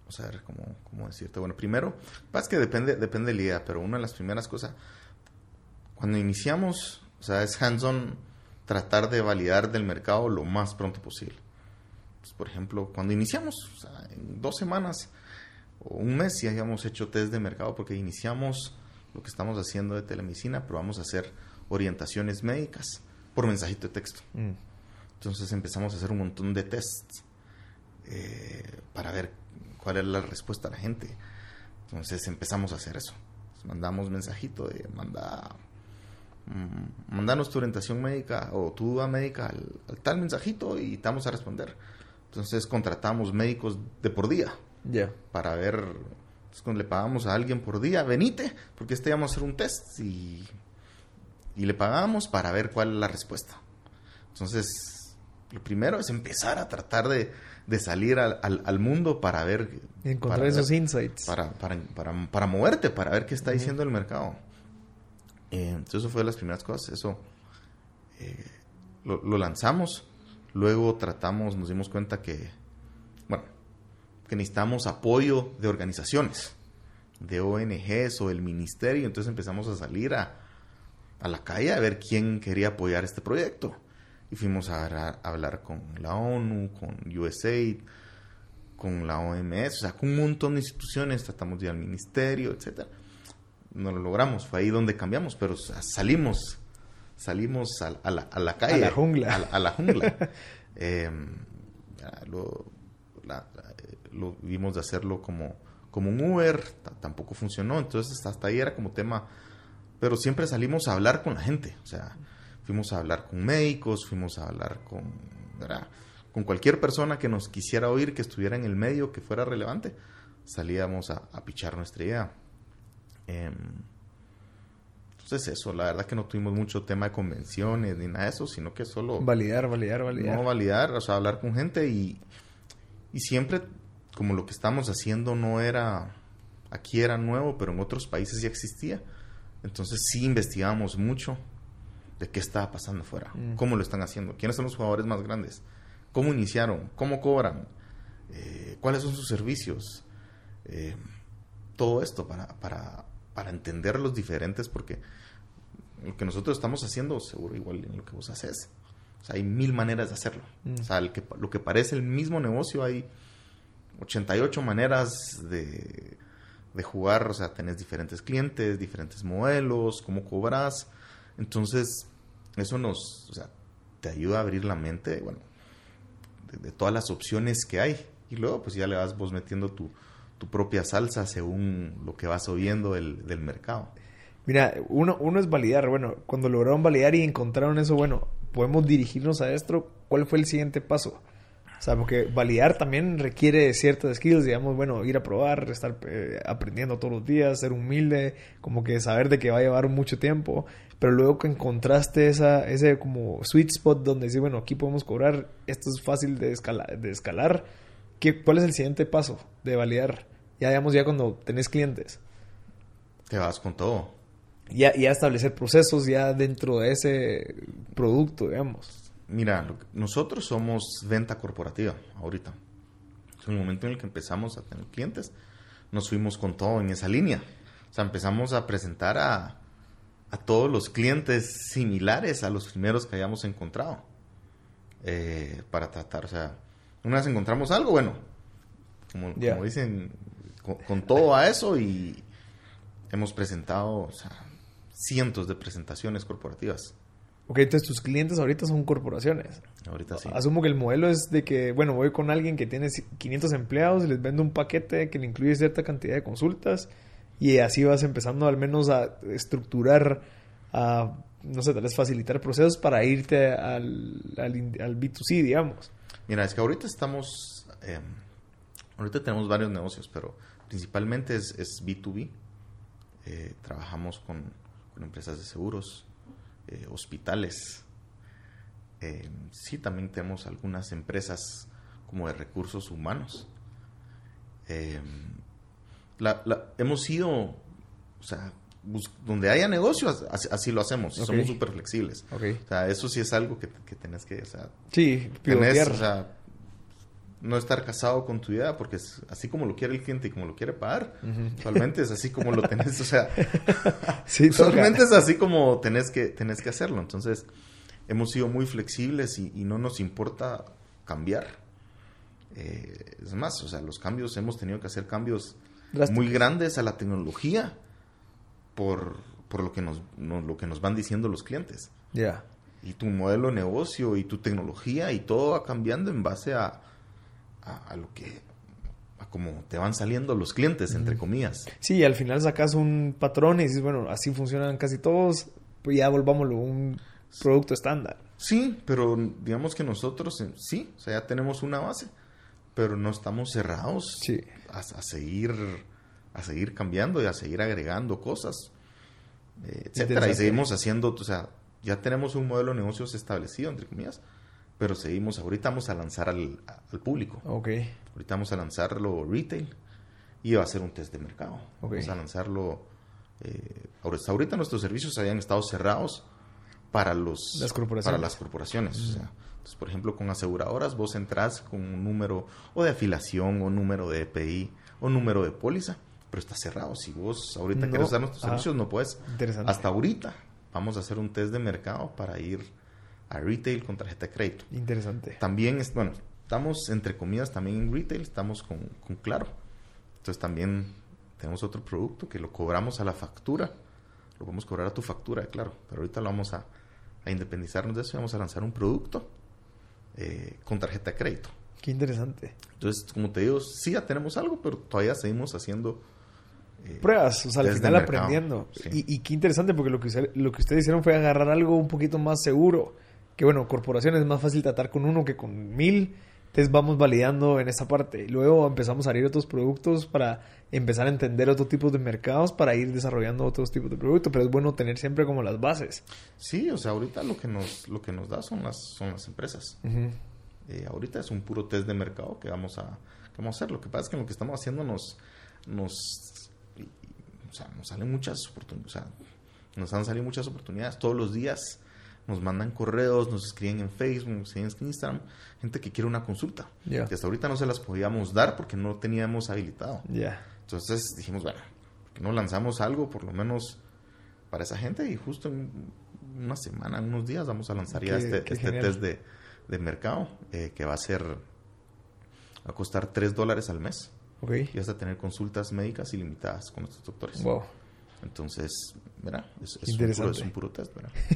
vamos a ver cómo, cómo decirte. Bueno, primero, pasa que depende, depende de la idea, pero una de las primeras cosas, cuando iniciamos, o sea, es hands-on tratar de validar del mercado lo más pronto posible. Pues, por ejemplo, cuando iniciamos, o sea, en dos semanas o un mes ya habíamos hecho test de mercado porque iniciamos lo que estamos haciendo de telemedicina, pero vamos a hacer orientaciones médicas por mensajito de texto. Mm. Entonces empezamos a hacer un montón de tests eh, para ver cuál era la respuesta de la gente. Entonces empezamos a hacer eso. Mandamos mensajito de manda, mandanos tu orientación médica o tu duda médica al, al tal mensajito y te vamos a responder. Entonces contratamos médicos de por día Ya. para ver, entonces, cuando le pagamos a alguien por día, venite, porque este íbamos a hacer un test y, y le pagamos para ver cuál es la respuesta. Entonces, lo primero es empezar a tratar de, de salir al, al- al mundo para ver... Encontrar para esos ver- insights. para, para, para, para moverte, para ver qué está diciendo el mercado. Eh, entonces, eso fue de las primeras cosas. Eso eh, lo, lanzamos. Luego tratamos, nos dimos cuenta que, bueno, que necesitamos apoyo de organizaciones, de ONGs o del ministerio. Entonces empezamos a salir a, a la calle a ver quién quería apoyar este proyecto. Y fuimos a, a hablar con la ONU, con USAID, con la OMS, o sea, con un montón de instituciones, tratamos de ir al ministerio, etcétera. No lo logramos, fue ahí donde cambiamos, pero salimos, salimos a, a la, a la calle. la jungla. A la, a la jungla. Eh, lo, lo vimos de hacerlo como, como un Uber, tampoco funcionó, entonces hasta ahí era como tema, pero siempre salimos a hablar con la gente, o sea, fuimos a hablar con médicos, fuimos a hablar con, con cualquier persona que nos quisiera oír, que estuviera en el medio, que fuera relevante, salíamos a, pichar nuestra idea. Em, entonces eso, la verdad que no tuvimos mucho tema de convenciones ni nada de eso, sino que solo... Validar, validar, validar. No, validar, o sea, hablar con gente y, y siempre, como lo que estamos haciendo no era... Aquí era nuevo, pero en otros países ya existía. Entonces sí investigamos mucho de qué estaba pasando afuera, mm. cómo lo están haciendo, quiénes son los jugadores más grandes, cómo iniciaron, cómo cobran, eh, cuáles son sus servicios, eh, todo esto para, para, para entender los diferentes, porque lo que nosotros estamos haciendo, seguro igual en lo que vos haces. O sea, hay mil maneras de hacerlo. Mm. O sea, el que, lo que parece el mismo negocio, hay 88 maneras de, de jugar. O sea, tenés diferentes clientes, diferentes modelos, cómo cobras. Entonces, eso nos, o sea, te ayuda a abrir la mente, bueno, de, todas las opciones que hay. Y luego, pues ya le vas vos metiendo tu, tu propia salsa según lo que vas oyendo del, del mercado. Mira, uno, uno es validar, bueno, cuando lograron validar y encontraron eso, bueno, podemos dirigirnos a esto, ¿cuál fue el siguiente paso? O sea, porque validar también requiere ciertas skills, digamos, bueno, ir a probar, estar eh, aprendiendo todos los días, ser humilde, como que saber de que va a llevar mucho tiempo, pero luego que encontraste esa, ese como sweet spot donde dices, bueno, aquí podemos cobrar, esto es fácil de, escalar, de escalar, ¿qué, ¿cuál es el siguiente paso de validar? Ya digamos, ya cuando tenés clientes. Te vas con todo ya, ya establecer procesos ya dentro de ese producto, digamos. Mira, nosotros somos venta corporativa ahorita. En el momento en el que empezamos a tener clientes, nos fuimos con todo en esa línea. O sea, empezamos a presentar a, a todos los clientes similares a los primeros que hayamos encontrado. Eh, para tratar, o sea, una vez encontramos algo, bueno, como, dicen, con, con, todo a eso y hemos presentado, o sea, cientos de presentaciones corporativas. Ok, entonces tus clientes ahorita son corporaciones. Ahorita sí. Asumo que el modelo es de que, bueno, voy con alguien que tiene 500 empleados, les vendo un paquete que le incluye cierta cantidad de consultas y así vas empezando al menos a estructurar, a, no sé, tal vez facilitar procesos para irte al, al, B2C, digamos. Mira, es que ahorita estamos, eh, ahorita tenemos varios negocios, pero principalmente es, es B2B. Eh, trabajamos con con empresas de seguros, eh, hospitales. Eh, sí, también tenemos algunas empresas como de recursos humanos. Hemos ido, o sea, donde haya negocios, así, lo hacemos. Somos súper flexibles. O sea, eso sí es algo que, que tenés que, o sea, sí, tenés, o sea, no estar casado con tu idea, porque es así como lo quiere el cliente y como lo quiere pagar, usualmente es así como lo tenés, o sea, sí, usualmente es así como tenés que, tenés que hacerlo. Entonces, hemos sido muy flexibles y, no nos importa cambiar. Eh, es más, o sea, los cambios, hemos tenido que hacer cambios muy grandes a la tecnología por, por lo, que nos, lo que nos van diciendo los clientes. Ya. Y tu modelo de negocio y tu tecnología y todo va cambiando en base a a, lo que a como te van saliendo los clientes, entre comillas. Sí, al final sacas un patrón y dices, bueno, así funcionan casi todos, pues ya volvámoslo un producto estándar. Sí, pero digamos que nosotros sí, o sea, ya tenemos una base, pero no estamos cerrados a, seguir a seguir cambiando y a seguir agregando cosas, etcétera, y seguimos haciendo, o sea, ya tenemos un modelo de negocios establecido, entre comillas, pero seguimos, ahorita vamos a lanzar al, público. Ok. Ahorita vamos a lanzarlo retail y va a ser un test de mercado. Vamos a lanzarlo. Eh, ahorita nuestros servicios habían estado cerrados para, los, las corporaciones. Para las corporaciones. entonces, por ejemplo, con aseguradoras, vos entras con un número o de afiliación o número de EPI o número de póliza, pero está cerrado. Si vos ahorita quieres usar nuestros servicios, no puedes. Hasta ahorita vamos a hacer un test de mercado para ir a retail con tarjeta de crédito. Interesante. También, es, bueno, estamos entre comillas también en retail, estamos con, con Claro. Entonces también tenemos otro producto que lo cobramos a la factura. Lo podemos cobrar a tu factura, claro. Pero ahorita lo vamos a, a independizarnos de eso y vamos a lanzar un producto eh, con tarjeta de crédito. Qué interesante. Entonces, como te digo, sí ya tenemos algo, pero todavía seguimos haciendo eh, pruebas, o sea, al final aprendiendo. Y, qué interesante porque lo que, lo que ustedes hicieron fue agarrar algo un poquito más seguro. Que bueno, corporaciones es más fácil tratar con uno que con mil. Entonces vamos validando en esa parte. Luego empezamos a abrir otros productos para empezar a entender otros tipos de mercados para ir desarrollando otros tipos de productos. Pero es bueno tener siempre como las bases. Sí, o sea, ahorita lo que nos, lo que nos da son las, son las empresas. Eh, ahorita es un puro test de mercado que vamos a, que vamos a hacer. Lo que pasa es que lo que estamos haciendo nos, nos o sea, nos salen muchas oportunidades, o sea, nos han salido muchas oportunidades todos los días. Nos mandan correos, nos escriben en Facebook, nos escriben en Instagram, gente que quiere una consulta. Que hasta ahorita no se las podíamos dar porque no teníamos habilitado. Entonces dijimos, bueno, que no lanzamos algo por lo menos para esa gente? Y justo en una semana, en unos días, vamos a lanzar ya este, este test de, de mercado eh, que va a ser, va a costar 3 dólares al mes. Y vas a tener consultas médicas ilimitadas con nuestros doctores. Wow. Entonces, mira, es, un, puro, test,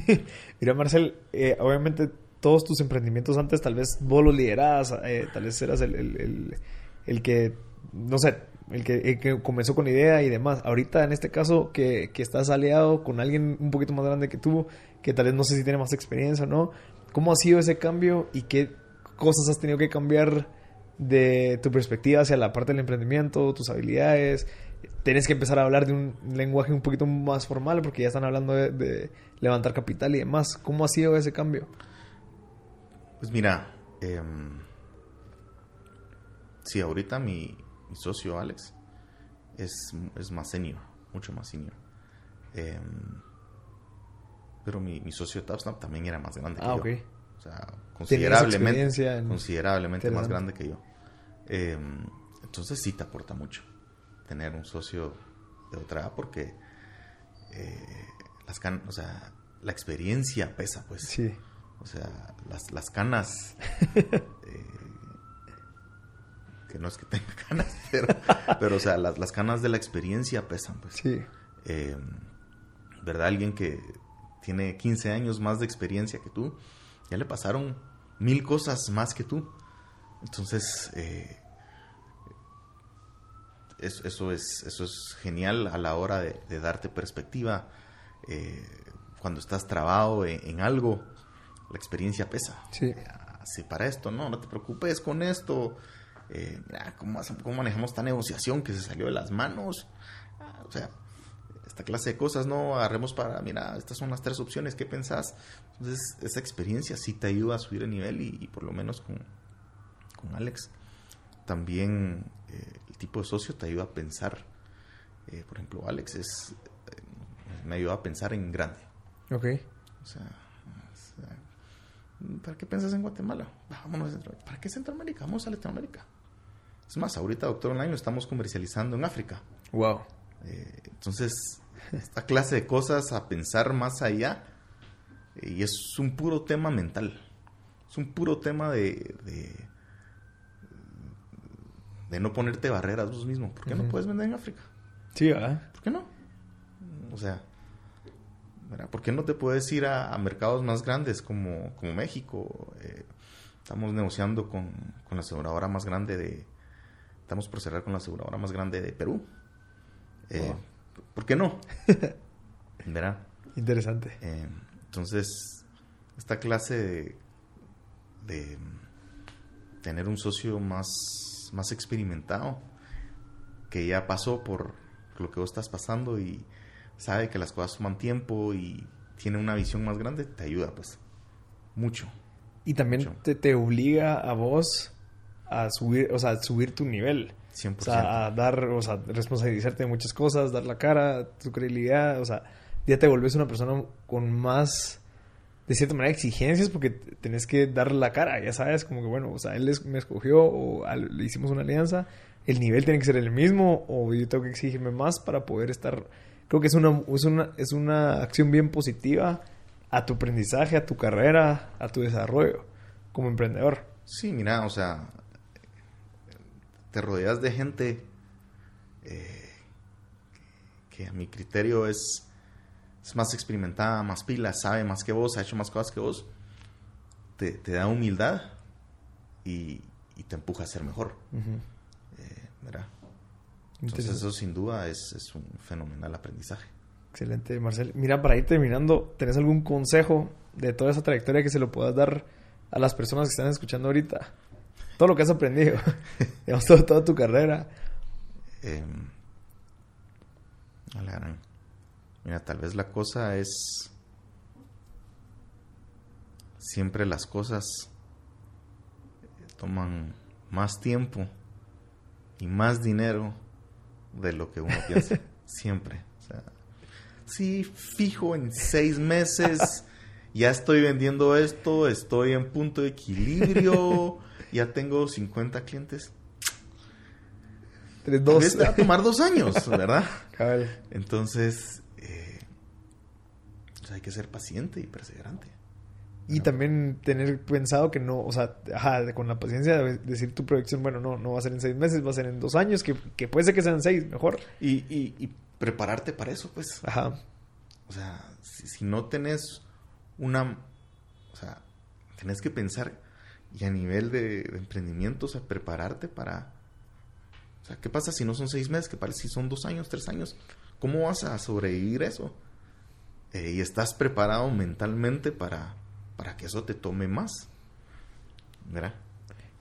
mira, Marcel, eh, obviamente todos tus emprendimientos antes tal vez vos los liderabas, eh, tal vez eras el, el, que, no sé, el que, que, comenzó con idea y demás. Ahorita, en este caso, que, que, estás aliado con alguien un poquito más grande que tú, que tal vez no sé si tiene más experiencia o no, ¿cómo ha sido ese cambio y qué cosas has tenido que cambiar? de tu perspectiva hacia la parte del emprendimiento, tus habilidades. Tienes que empezar a hablar de un lenguaje un poquito más formal porque ya están hablando de, levantar capital y demás. ¿Cómo ha sido ese cambio? Pues mira, eh, sí, ahorita mi, socio Alex es, es, más senior, mucho más senior. Em, pero mi, mi socio Tapsnap también era más grande ah, que yo. O sea, considerablemente, considerablemente más grande que yo. Em, entonces sí te aporta mucho tener un socio de otra edad porque eh, las o sea, la experiencia pesa, pues. Sí. O sea, las, las canas. Eh, que no es que tenga canas, pero, pero o sea, las, las, canas de la experiencia pesan, pues. Sí. Em, ¿Verdad? Alguien que tiene 15 años más de experiencia que tú, ya le pasaron mil cosas más que tú. Entonces, eh, eso, es, eso es genial a la hora de, darte perspectiva. Eh, cuando estás trabado en, algo, la experiencia pesa. Sí. Así para esto, no, no te preocupes con esto. Eh, mira, ¿cómo, ¿cómo, manejamos esta negociación que se salió de las manos? Ah, o sea, esta clase de cosas, ¿no? Agarremos para, mira, estas son las tres opciones, ¿qué pensás? Entonces, esa experiencia sí te ayuda a subir el nivel y, y por lo menos con, con Alex también eh, tipo de socio te ayuda a pensar. Eh, por ejemplo, Alex es, eh, me ayuda a pensar en grande. Ok. O sea, ¿para qué piensas en Guatemala? Vámonos ¿Para qué Centroamérica? Vamos a Latinoamérica. Es más, ahorita, Doctor Online, lo estamos comercializando en África. Wow. entonces, esta clase de cosas a pensar más allá, y es un puro tema mental. Es un puro tema de de no ponerte barreras vos mismo. ¿Por qué no puedes vender en África? Sí, ¿verdad? ¿Por qué no? O sea, ¿por qué no te puedes ir a, mercados más grandes como, como México? Eh, estamos negociando con, con, la aseguradora más grande de... Estamos por cerrar con la aseguradora más grande de Perú. Eh, ¿Por qué no? ¿Verdad? Interesante. Eh, entonces, esta clase de, de tener un socio más más, experimentado, que ya pasó por lo que vos estás pasando y sabe que las cosas toman tiempo y tiene una visión más grande, te ayuda pues mucho. Y también te, te, obliga a vos a subir, o sea, a subir tu nivel. 100%. O sea, a dar, o sea, responsabilizarte de muchas cosas, dar la cara, tu credibilidad, o sea, ya te volvés una persona con más de cierta manera exigencias porque tenés que dar la cara, ya sabes, como que bueno, o sea, él me escogió o le hicimos una alianza, el nivel tiene que ser el mismo o yo tengo que exigirme más para poder estar, creo que es una, es una, es una acción bien positiva a tu aprendizaje, a tu carrera, a tu desarrollo como emprendedor. Sí, mira, o sea, te rodeas de gente eh, que a mi criterio es es más experimentada, más pila, sabe más que vos, ha hecho más cosas que vos, te, da humildad y, y te empuja a ser mejor. Eh, ¿verdad? Entonces eso sin duda es, es un fenomenal aprendizaje. Excelente, Marcel. Mira, para ir terminando, ¿tenés algún consejo de toda esa trayectoria que se lo puedas dar a las personas que están escuchando ahorita? Todo lo que has aprendido, digamos, todo- toda tu carrera. Eh, a la gran. Mira, tal vez la cosa es siempre las cosas toman más tiempo y más dinero de lo que uno piensa. siempre. O sea, sí, fijo en seis meses. Ya estoy vendiendo esto, estoy en punto de equilibrio, ya tengo 50 clientes. Tres, Tal dos. vez va a tomar dos años, ¿verdad? Cabal. Entonces, pues hay que ser paciente y perseverante. Y también tener pensado que no, o sea, ajá, con la paciencia de decir tu proyección, bueno, no, no va a ser en seis meses, va a ser en dos años, que, que puede ser que sean seis, mejor. Y, y- y prepararte para eso, pues. Ajá. O sea, si, si no tenés una... O sea, tenés que pensar y a nivel de, de emprendimiento, o sea, prepararte para... O sea, ¿qué pasa si no son seis meses? ¿Qué pasa si son dos años, tres años? ¿Cómo vas a sobrevivir eso? Eh, y estás preparado mentalmente para, para que eso te tome más. ¿Verdad?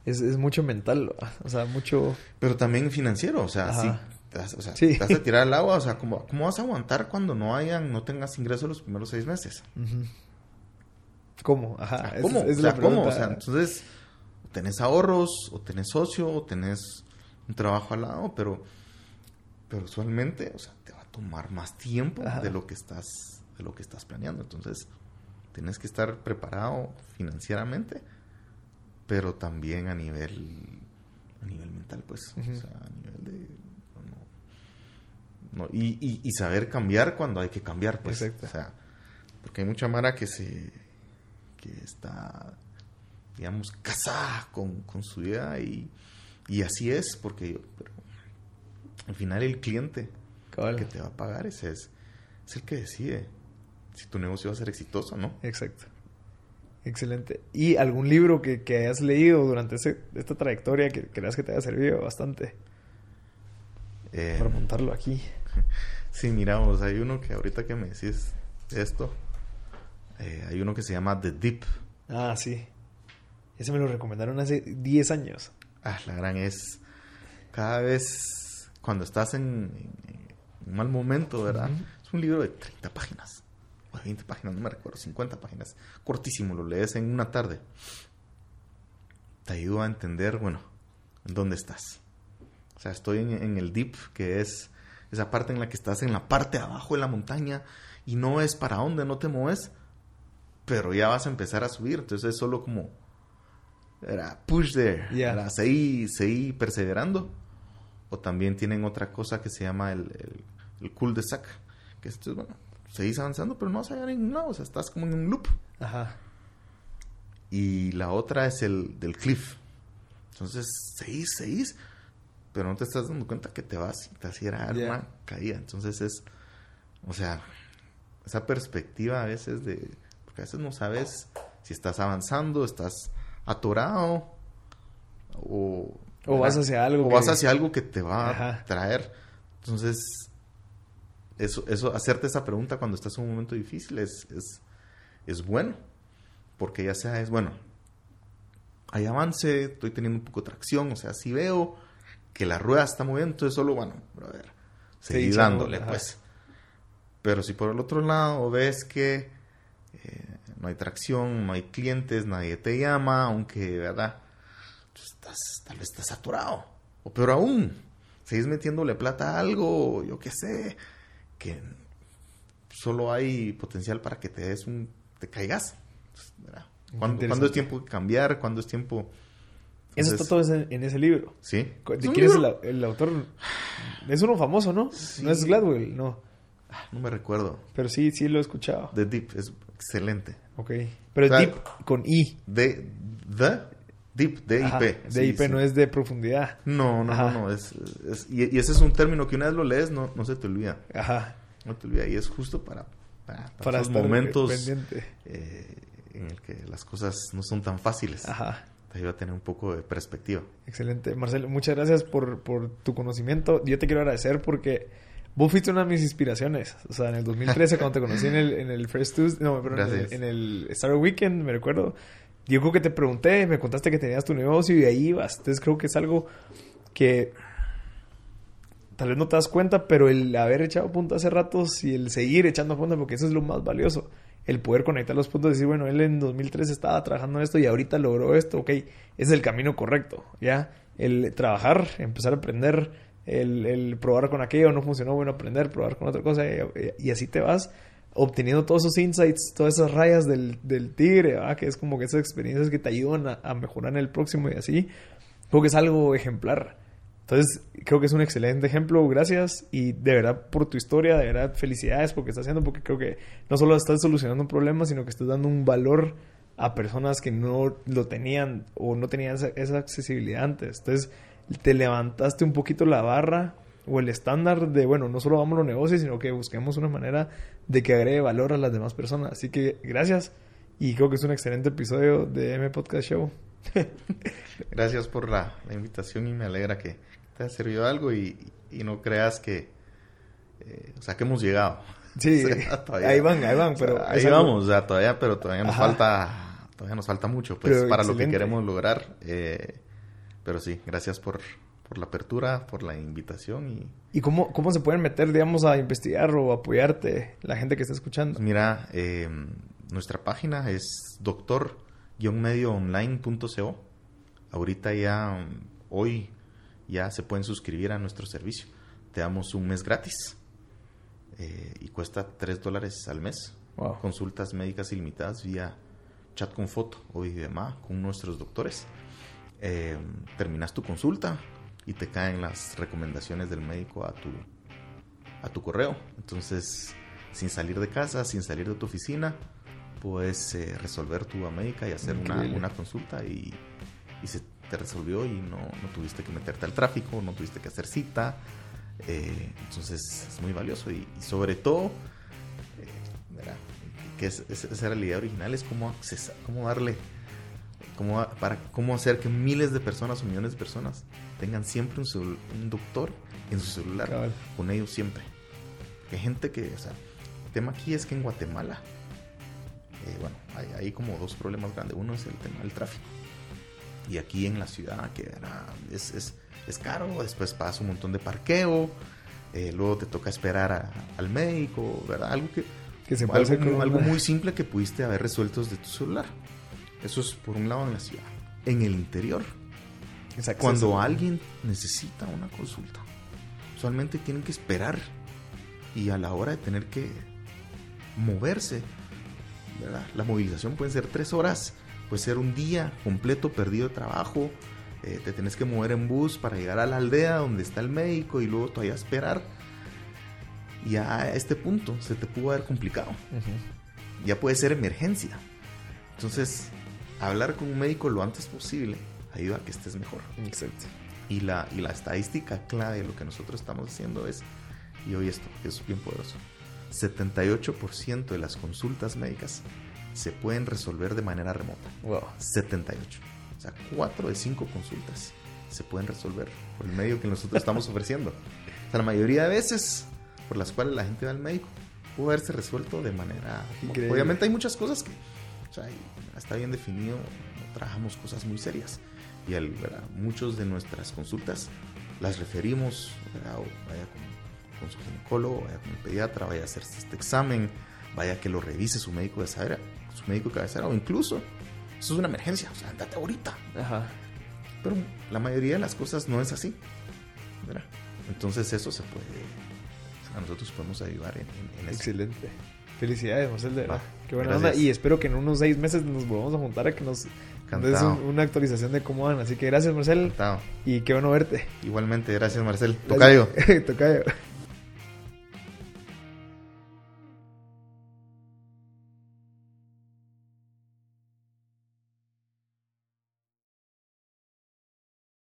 Es, es mucho mental, o sea, mucho... Pero también financiero, o sea, Ajá. sí, te vas- o sea, Sí. te vas a tirar al agua, o sea, ¿cómo, cómo vas a aguantar cuando no hayan, no tengas ingresos los primeros seis meses? ¿Cómo? Ajá. Es- ¿Cómo? es o la sea, ¿cómo? O sea, entonces, o tenés ahorros, o tenés socio, o tenés un trabajo al lado, pero, pero usualmente, o sea, te va a tomar más tiempo Ajá. de lo que estás, de lo que estás planeando. Entonces, tienes que estar preparado financieramente, pero también a nivel, a nivel mental, pues, Ujú. o sea, a nivel de no, no, y, y- y saber cambiar cuando hay que cambiar, pues. Exacto. O sea, porque hay mucha mara que se que está, digamos, casada con, con su idea y, y así es, porque pero al final el cliente que te va a pagar ese es, es el que decide si tu negocio va a ser exitoso o no. Exacto. Excelente. ¿Y algún libro que, que hayas leído durante ese- esta trayectoria que creas que te haya servido bastante Eh, para montarlo aquí? Sí, miramos, hay uno que ahorita que me decís esto, eh, hay uno que se llama The Deep. Ah, sí. Ese me lo recomendaron hace 10 años. Ah, la gran es cada vez cuando estás en, en un mal momento, ¿verdad? Es un libro de 30 páginas, o 20 páginas, no me recuerdo, 50 páginas, cortísimo, lo lees en una tarde. Te ayuda a entender, bueno, en dónde estás. O sea, estoy en, en el deep, que es esa parte en la que estás en la parte de abajo de la montaña y no es para dónde, no te mueves, pero ya vas a empezar a subir. Entonces es solo como, era push there, Ya. era seguí, seguí perseverando. O también tienen otra cosa que se llama el, el, el cul-de-sac, que esto es, bueno, seguís avanzando, pero no vas a llegar a ningún lado, o sea, estás como en un loop. Ajá. Y la otra es el del cliff. Entonces, seguís, seguís, pero no te estás dando cuenta que te vas y te vas a ir a dar Ya. una caída. Entonces es, o sea, esa perspectiva a veces de, porque a veces no sabes si estás avanzando, estás atorado o... O vas hacia algo O que- vas hacia algo que te va Ajá. a traer. Entonces, eso, eso, hacerte esa pregunta cuando estás en un momento difícil es, es, es bueno. Porque ya sea es, bueno, hay avance, estoy teniendo un poco de tracción, o sea, si veo que la rueda está moviendo, entonces solo, bueno, brother, seguí Sí, dándole, ajá. pues. Pero si por el otro lado ves que eh, no hay tracción, no hay clientes, nadie te llama, aunque, ¿verdad? Tú estás, tal vez estás saturado. O peor aún, seguís metiéndole plata a algo, yo qué sé, que solo hay potencial para que te des un, te caigas. ¿verdad? ¿Cuándo, es tiempo de cambiar? ¿Cuándo es tiempo? Eso está Entonces, todo en ese libro. Sí. ¿De quién es el, autor? Es uno famoso, ¿no? Sí. No es Gladwell, no. No me recuerdo. Pero sí, sí lo he escuchado. The Deep es excelente. Ok. Pero O sea, deep con I. De, the Deep, D-I-P. Ajá, De Sí, IP sí. no es de profundidad. No, no, Ajá. no, no. Es, es- y, y ese es un término que una vez lo lees, no, no se te olvida. Ajá. No te olvida. Y es justo para, para, para esos momentos eh, en el que las cosas no son tan fáciles. Ajá. te ayuda a tener un poco de perspectiva. Excelente. Marcelo, muchas gracias por, por tu conocimiento. Yo te quiero agradecer porque vos fuiste una de mis inspiraciones. O sea, en el 2013 cuando te conocí en el, en el First Tuesday, no, pero en el, en el Star Weekend, me recuerdo. Yo creo que te pregunté, me contaste que tenías tu negocio y ahí ibas. Entonces creo que es algo que tal vez no te das cuenta, pero el haber echado punta hace ratos y el seguir echando punta, porque eso es lo más valioso. El poder conectar los puntos y decir, bueno, él en 2003 estaba trabajando en esto y ahorita logró esto, ok, es el camino correcto, ¿ya? El trabajar, empezar a aprender, el, probar con aquello, no funcionó, bueno, aprender, probar con otra cosa y, así te vas obteniendo todos esos insights, todas esas rayas del, del tigre, que es como que esas experiencias que te ayudan a, mejorar en el próximo y así. Creo que es algo ejemplar. Entonces, creo que es un excelente ejemplo. Gracias. Y de verdad, por tu historia, de verdad, felicidades porque estás haciendo, porque creo que no solo estás solucionando un problema, sino que estás dando un valor a personas que no lo tenían o no tenían esa, accesibilidad antes. Entonces, te levantaste un poquito la barra o el estándar de, bueno, no solo vamos a los negocios, sino que busquemos una manera de que agregue valor a las demás personas. Así que gracias y creo que es un excelente episodio de M Podcast Show. gracias por la invitación y me alegra que, te ha servido algo y, no creas que, eh, o sea, que hemos llegado. Sí, ahí van, ahí van, pero... ahí vamos, o sea, todavía, pero todavía nos falta, todavía nos falta mucho, pues, para lo que queremos lograr. Eh, pero sí, gracias por, por la apertura, por la invitación y... ¿Y cómo, cómo se pueden meter, digamos, a investigar o apoyarte la gente que está escuchando? Mira, eh, nuestra página es doctor-medioonline.co. Ahorita ya, hoy ya se pueden suscribir a nuestro servicio. Te damos un mes gratis eh, y cuesta 3 dólares al mes. Consultas médicas ilimitadas vía chat con foto o demás con nuestros doctores. Eh, terminas tu consulta y te caen las recomendaciones del médico a tu, a tu correo. Entonces, sin salir de casa, sin salir de tu oficina, puedes eh, resolver tu médica y hacer una, una, consulta y, y se te resolvió y no, no tuviste que meterte al tráfico, no tuviste que hacer cita. Eh, entonces es muy valioso y, sobre todo, eh, que es, esa era la idea original, es cómo, accesar, cómo darle, cómo, para, cómo hacer que miles de personas o millones de personas tengan siempre un, un doctor en su celular, con ellos siempre. Hay gente que, o sea, el tema aquí es que en Guatemala, eh, bueno, hay, hay como dos problemas grandes. Uno es el tema del tráfico y aquí en la ciudad, que era, es, es, es caro, después pasa un montón de parqueo, eh, luego te toca esperar al médico, ¿verdad? Algo que, que se algo, algo muy simple que pudiste haber resuelto desde tu celular. Eso es por un lado en la ciudad. En el interior, cuando alguien necesita una consulta, usualmente tienen que esperar y a la hora de tener que moverse, ¿verdad? la movilización puede ser tres horas puede ser un día completo perdido de trabajo, eh, te tienes que mover en bus para llegar a la aldea donde está el médico y luego todavía esperar. Y a este punto se te pudo haber complicado. Ya puede ser emergencia. Entonces, hablar con un médico lo antes posible ayuda a que estés mejor. Exacto. Y la, y la estadística clave de lo que nosotros estamos haciendo es, y hoy esto, es bien poderoso, 78% de las consultas médicas se pueden resolver de manera remota. Wow. 78. O sea, 4 de 5 consultas se pueden resolver por el medio que nosotros estamos ofreciendo. O sea, la mayoría de veces por las cuales la gente va al médico puede haberse resuelto de manera... Increíble. Obviamente hay muchas cosas que o sea, está bien definido, trabajamos cosas muy serias. Y el, muchos de nuestras consultas las referimos, vaya con, con, su ginecólogo, vaya con el pediatra, vaya a hacerse este examen, vaya que lo revise su médico de saber su médico cabecera o incluso, eso es una emergencia, o sea, andate ahorita. Ajá. Pero la mayoría de las cosas no es así. ¿verdad? Entonces eso se puede, a nosotros podemos ayudar en, en, eso. Excelente. Felicidades, Marcel, de verdad. Qué buena onda. Y espero que en unos seis meses nos volvamos a juntar a que nos des una actualización de cómo van. Así que gracias, Marcel. Y qué bueno verte. Igualmente, gracias, Marcel. Tocayo. Tocayo.